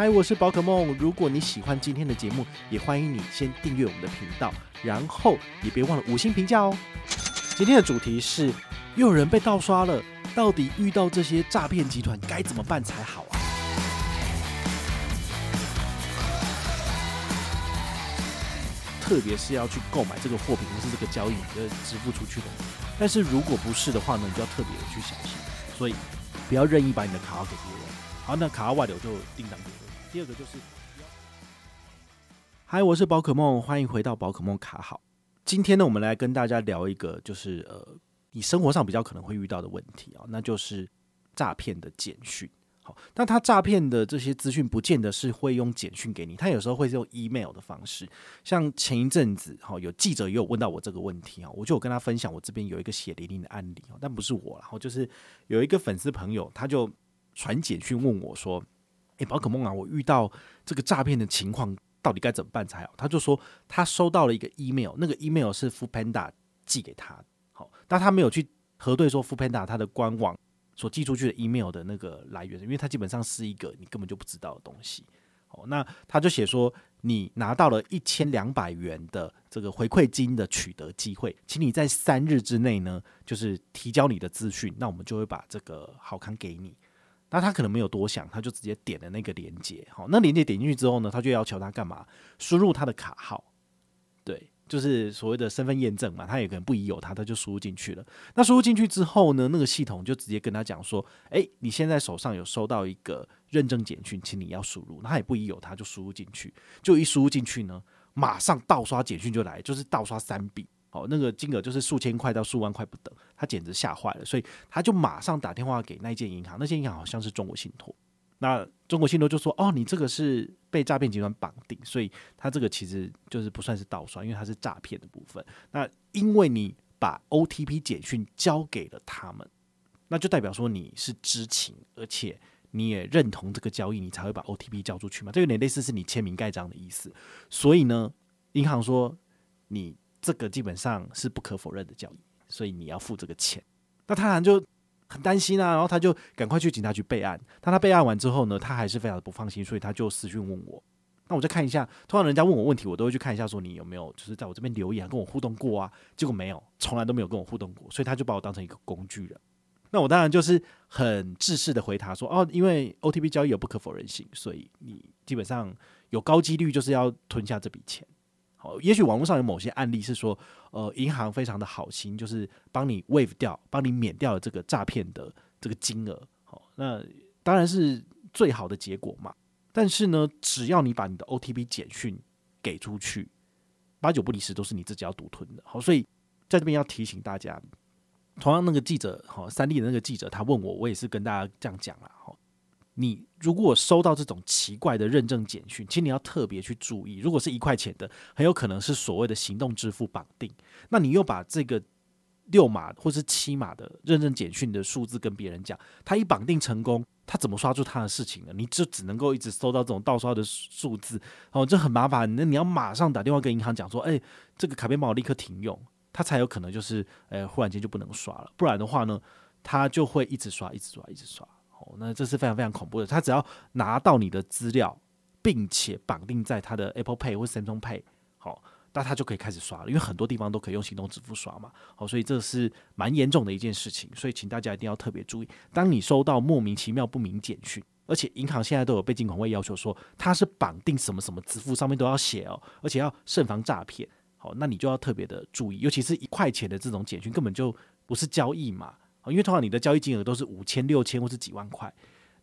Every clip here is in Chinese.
嗨，我是宝可梦。如果你喜欢今天的节目，也欢迎你先订阅我们的频道，然后也别忘了五星评价哦。今天的主题是又有人被盗刷了，到底遇到这些诈骗集团该怎么办才好啊？特别是要去购买这个货品或是这个交易，你就支付出去的。但是如果不是的话呢，你就要特别的去小心，所以不要任意把你的卡号给别人。好，那卡号外流就定档给。第二个就是，嗨，我是宝可梦，欢迎回到宝可梦卡好。今天呢，我们来跟大家聊一个，就是呃，你生活上比较可能会遇到的问题啊，那就是诈骗的简讯。好，那他诈骗的这些资讯，不见得是会用简讯给你，他有时候会是用 email 的方式。像前一阵子，哈，有记者也有问到我这个问题啊，我就有跟他分享，我这边有一个血淋淋的案例哦，但不是我，然后就是有一个粉丝朋友，他就传简讯问我说。诶，宝可梦啊，我遇到这个诈骗的情况，到底该怎么办才好？他就说他收到了一个 email，那个 email 是 f o o Panda 寄给他，好，但他没有去核对说 f o o Panda 他的官网所寄出去的 email 的那个来源，因为他基本上是一个你根本就不知道的东西。好，那他就写说你拿到了一千两百元的这个回馈金的取得机会，请你在三日之内呢，就是提交你的资讯，那我们就会把这个好康给你。那他可能没有多想，他就直接点了那个连接。好，那连接点进去之后呢，他就要求他干嘛？输入他的卡号，对，就是所谓的身份验证嘛。他也可能不疑有他，他就输入进去了。那输入进去之后呢，那个系统就直接跟他讲说：“诶，你现在手上有收到一个认证简讯，请你要输入。”那他也不疑有他，就输入进去。就一输入进去呢，马上盗刷简讯就来，就是盗刷三笔。好，那个金额就是数千块到数万块不等，他简直吓坏了，所以他就马上打电话给那间银行，那间银行好像是中国信托。那中国信托就说：“哦，你这个是被诈骗集团绑定，所以他这个其实就是不算是盗刷，因为它是诈骗的部分。那因为你把 OTP 简讯交给了他们，那就代表说你是知情，而且你也认同这个交易，你才会把 OTP 交出去嘛。这有点类似是你签名盖章的意思。所以呢，银行说你。这个基本上是不可否认的交易，所以你要付这个钱。那他当然就很担心啊，然后他就赶快去警察局备案。但他备案完之后呢，他还是非常的不放心，所以他就私讯问我。那我再看一下，通常人家问我问题，我都会去看一下，说你有没有就是在我这边留言跟我互动过啊？结果没有，从来都没有跟我互动过，所以他就把我当成一个工具人。那我当然就是很制式的回答说，哦，因为 OTP 交易有不可否认性，所以你基本上有高几率就是要吞下这笔钱。好，也许网络上有某些案例是说，呃，银行非常的好心，就是帮你 waive 掉，帮你免掉了这个诈骗的这个金额。好，那当然是最好的结果嘛。但是呢，只要你把你的 OTP 简讯给出去，八九不离十都是你自己要独吞的。好，所以在这边要提醒大家，同样那个记者，好，三立的那个记者，他问我，我也是跟大家这样讲了，你如果收到这种奇怪的认证简讯，其实你要特别去注意。如果是一块钱的，很有可能是所谓的行动支付绑定。那你又把这个六码或是七码的认证简讯的数字跟别人讲，他一绑定成功，他怎么刷出他的事情呢？你就只能够一直收到这种盗刷的数字，哦，这很麻烦。那你要马上打电话跟银行讲说，哎，这个卡片帮我立刻停用，他才有可能就是，哎，忽然间就不能刷了。不然的话呢，他就会一直刷，一直刷，一直刷。那这是非常非常恐怖的。他只要拿到你的资料，并且绑定在他的 Apple Pay 或 Samsung Pay，好，那他就可以开始刷了。因为很多地方都可以用行动支付刷嘛。好，所以这是蛮严重的一件事情。所以请大家一定要特别注意，当你收到莫名其妙不明简讯，而且银行现在都有被金管会要求说它是绑定什么什么支付，上面都要写哦，而且要慎防诈骗。好，那你就要特别的注意，尤其是一块钱的这种简讯，根本就不是交易嘛。因为通常你的交易金额都是五千、六千或是几万块，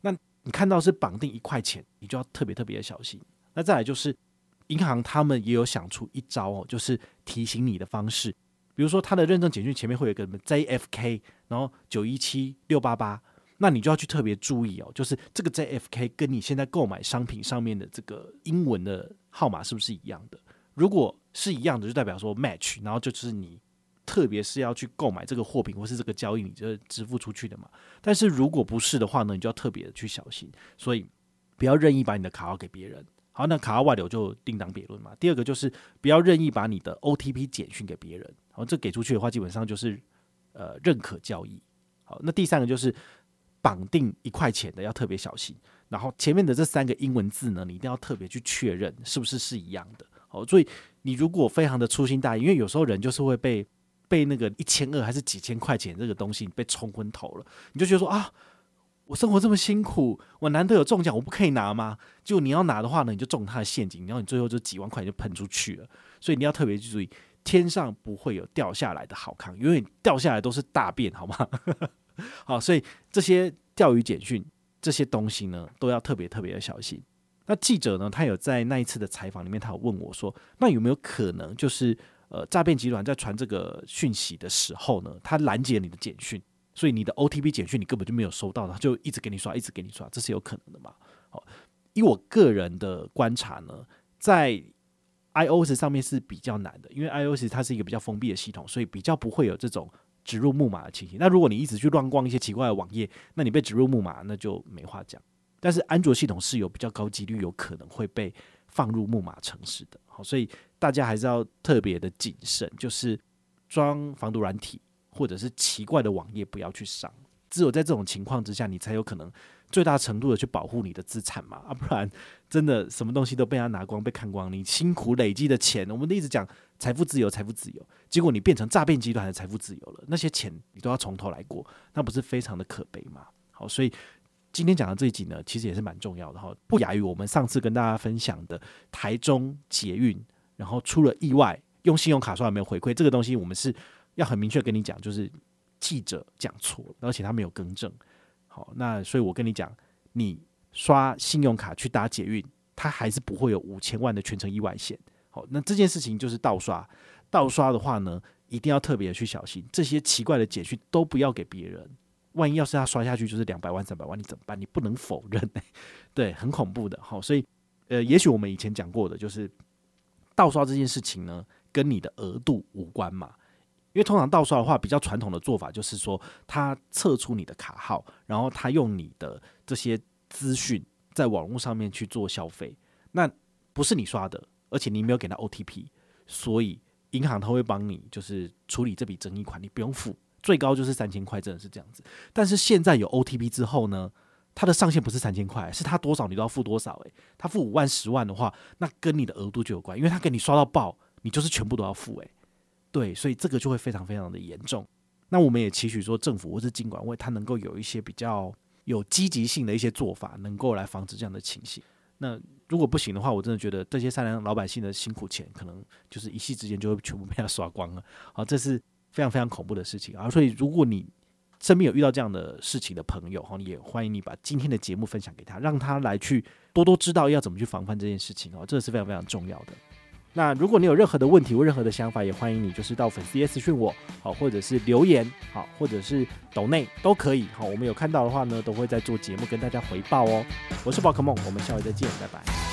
那你看到是绑定一块钱，你就要特别特别的小心。那再来就是银行他们也有想出一招哦，就是提醒你的方式，比如说他的认证简讯前面会有一个什么 JFK，然后九一七六八八，那你就要去特别注意哦，就是这个 JFK 跟你现在购买商品上面的这个英文的号码是不是一样的？如果是一样的，就代表说 match，然后就是你特别是要去购买这个货品或是这个交易，你就支付出去的嘛。但是如果不是的话呢，你就要特别的去小心，所以不要任意把你的卡号给别人。好，那卡号外流就另当别论嘛。第二个就是不要任意把你的 OTP 简讯给别人，好，这给出去的话基本上就是呃认可交易。好，那第三个就是。绑定一块钱的要特别小心，然后前面的这三个英文字呢，你一定要特别去确认是不是是一样的。好，所以你如果非常的粗心大意，因为有时候人就是会被被那个一千二还是几千块钱这个东西被冲昏头了，你就觉得说啊，我生活这么辛苦，我难得有中奖，我不可以拿吗？就你要拿的话呢，你就中他的陷阱，然后你最后就几万块钱就喷出去了。所以你要特别注意，天上不会有掉下来的好康，因为掉下来都是大便，好吗？好，所以这些钓鱼简讯这些东西呢，都要特别特别的小心。那记者呢，他有在那一次的采访里面，他有问我说，那有没有可能就是呃，诈骗集团在传这个讯息的时候呢，他拦截你的简讯，所以你的 OTP 简讯你根本就没有收到，他就一直给你刷，一直给你刷，这是有可能的嘛？好，以我个人的观察呢，在 iOS 上面是比较难的，因为 iOS 它是一个比较封闭的系统，所以比较不会有这种。植入木马的情形，那如果你一直去乱逛一些奇怪的网页，那你被植入木马，那就没话讲。但是安卓系统是有比较高几率有可能会被放入木马城市的，好，所以大家还是要特别的谨慎，就是装防毒软体或者是奇怪的网页不要去上。只有在这种情况之下，你才有可能最大程度的去保护你的资产嘛，啊，不然真的什么东西都被他拿光、被看光，你辛苦累积的钱，我们一直讲财富自由、财富自由，结果你变成诈骗集团的财富自由了，那些钱你都要从头来过，那不是非常的可悲吗？好，所以今天讲的这一集呢，其实也是蛮重要的哈，不亚于我们上次跟大家分享的台中捷运，然后出了意外，用信用卡刷没有回馈，这个东西我们是要很明确跟你讲，就是。记者讲错，而且他没有更正。好，那所以我跟你讲，你刷信用卡去搭捷运，他还是不会有五千万的全程意外险。好，那这件事情就是盗刷。盗刷的话呢，一定要特别的去小心，这些奇怪的简讯都不要给别人。万一要是他刷下去就是两百万、三百万，你怎么办？你不能否认，对，很恐怖的。好，所以呃，也许我们以前讲过的，就是盗刷这件事情呢，跟你的额度无关嘛。因为通常盗刷的话，比较传统的做法就是说，他测出你的卡号，然后他用你的这些资讯在网络上面去做消费。那不是你刷的，而且你没有给他 OTP，所以银行他会帮你就是处理这笔争议款，你不用付，最高就是三千块，真的是这样子。但是现在有 OTP 之后呢，它的上限不是三千块，是他多少你都要付多少。诶，他付五万、十万的话，那跟你的额度就有关，因为他给你刷到爆，你就是全部都要付。诶。对，所以这个就会非常非常的严重。那我们也期许说，政府或是金管会，它能够有一些比较有积极性的一些做法，能够来防止这样的情形。那如果不行的话，我真的觉得这些善良老百姓的辛苦钱，可能就是一夕之间就会全部被他刷光了。好，这是非常非常恐怖的事情啊！所以，如果你身边有遇到这样的事情的朋友，哈，也欢迎你把今天的节目分享给他，让他来去多多知道要怎么去防范这件事情哦，这是非常非常重要的。那如果你有任何的问题或任何的想法，也欢迎你就是到粉丝页私讯我，好，或者是留言，好，或者是抖内都可以，好，我们有看到的话呢，都会在做节目跟大家回报哦。我是宝可梦，我们下回再见，拜拜。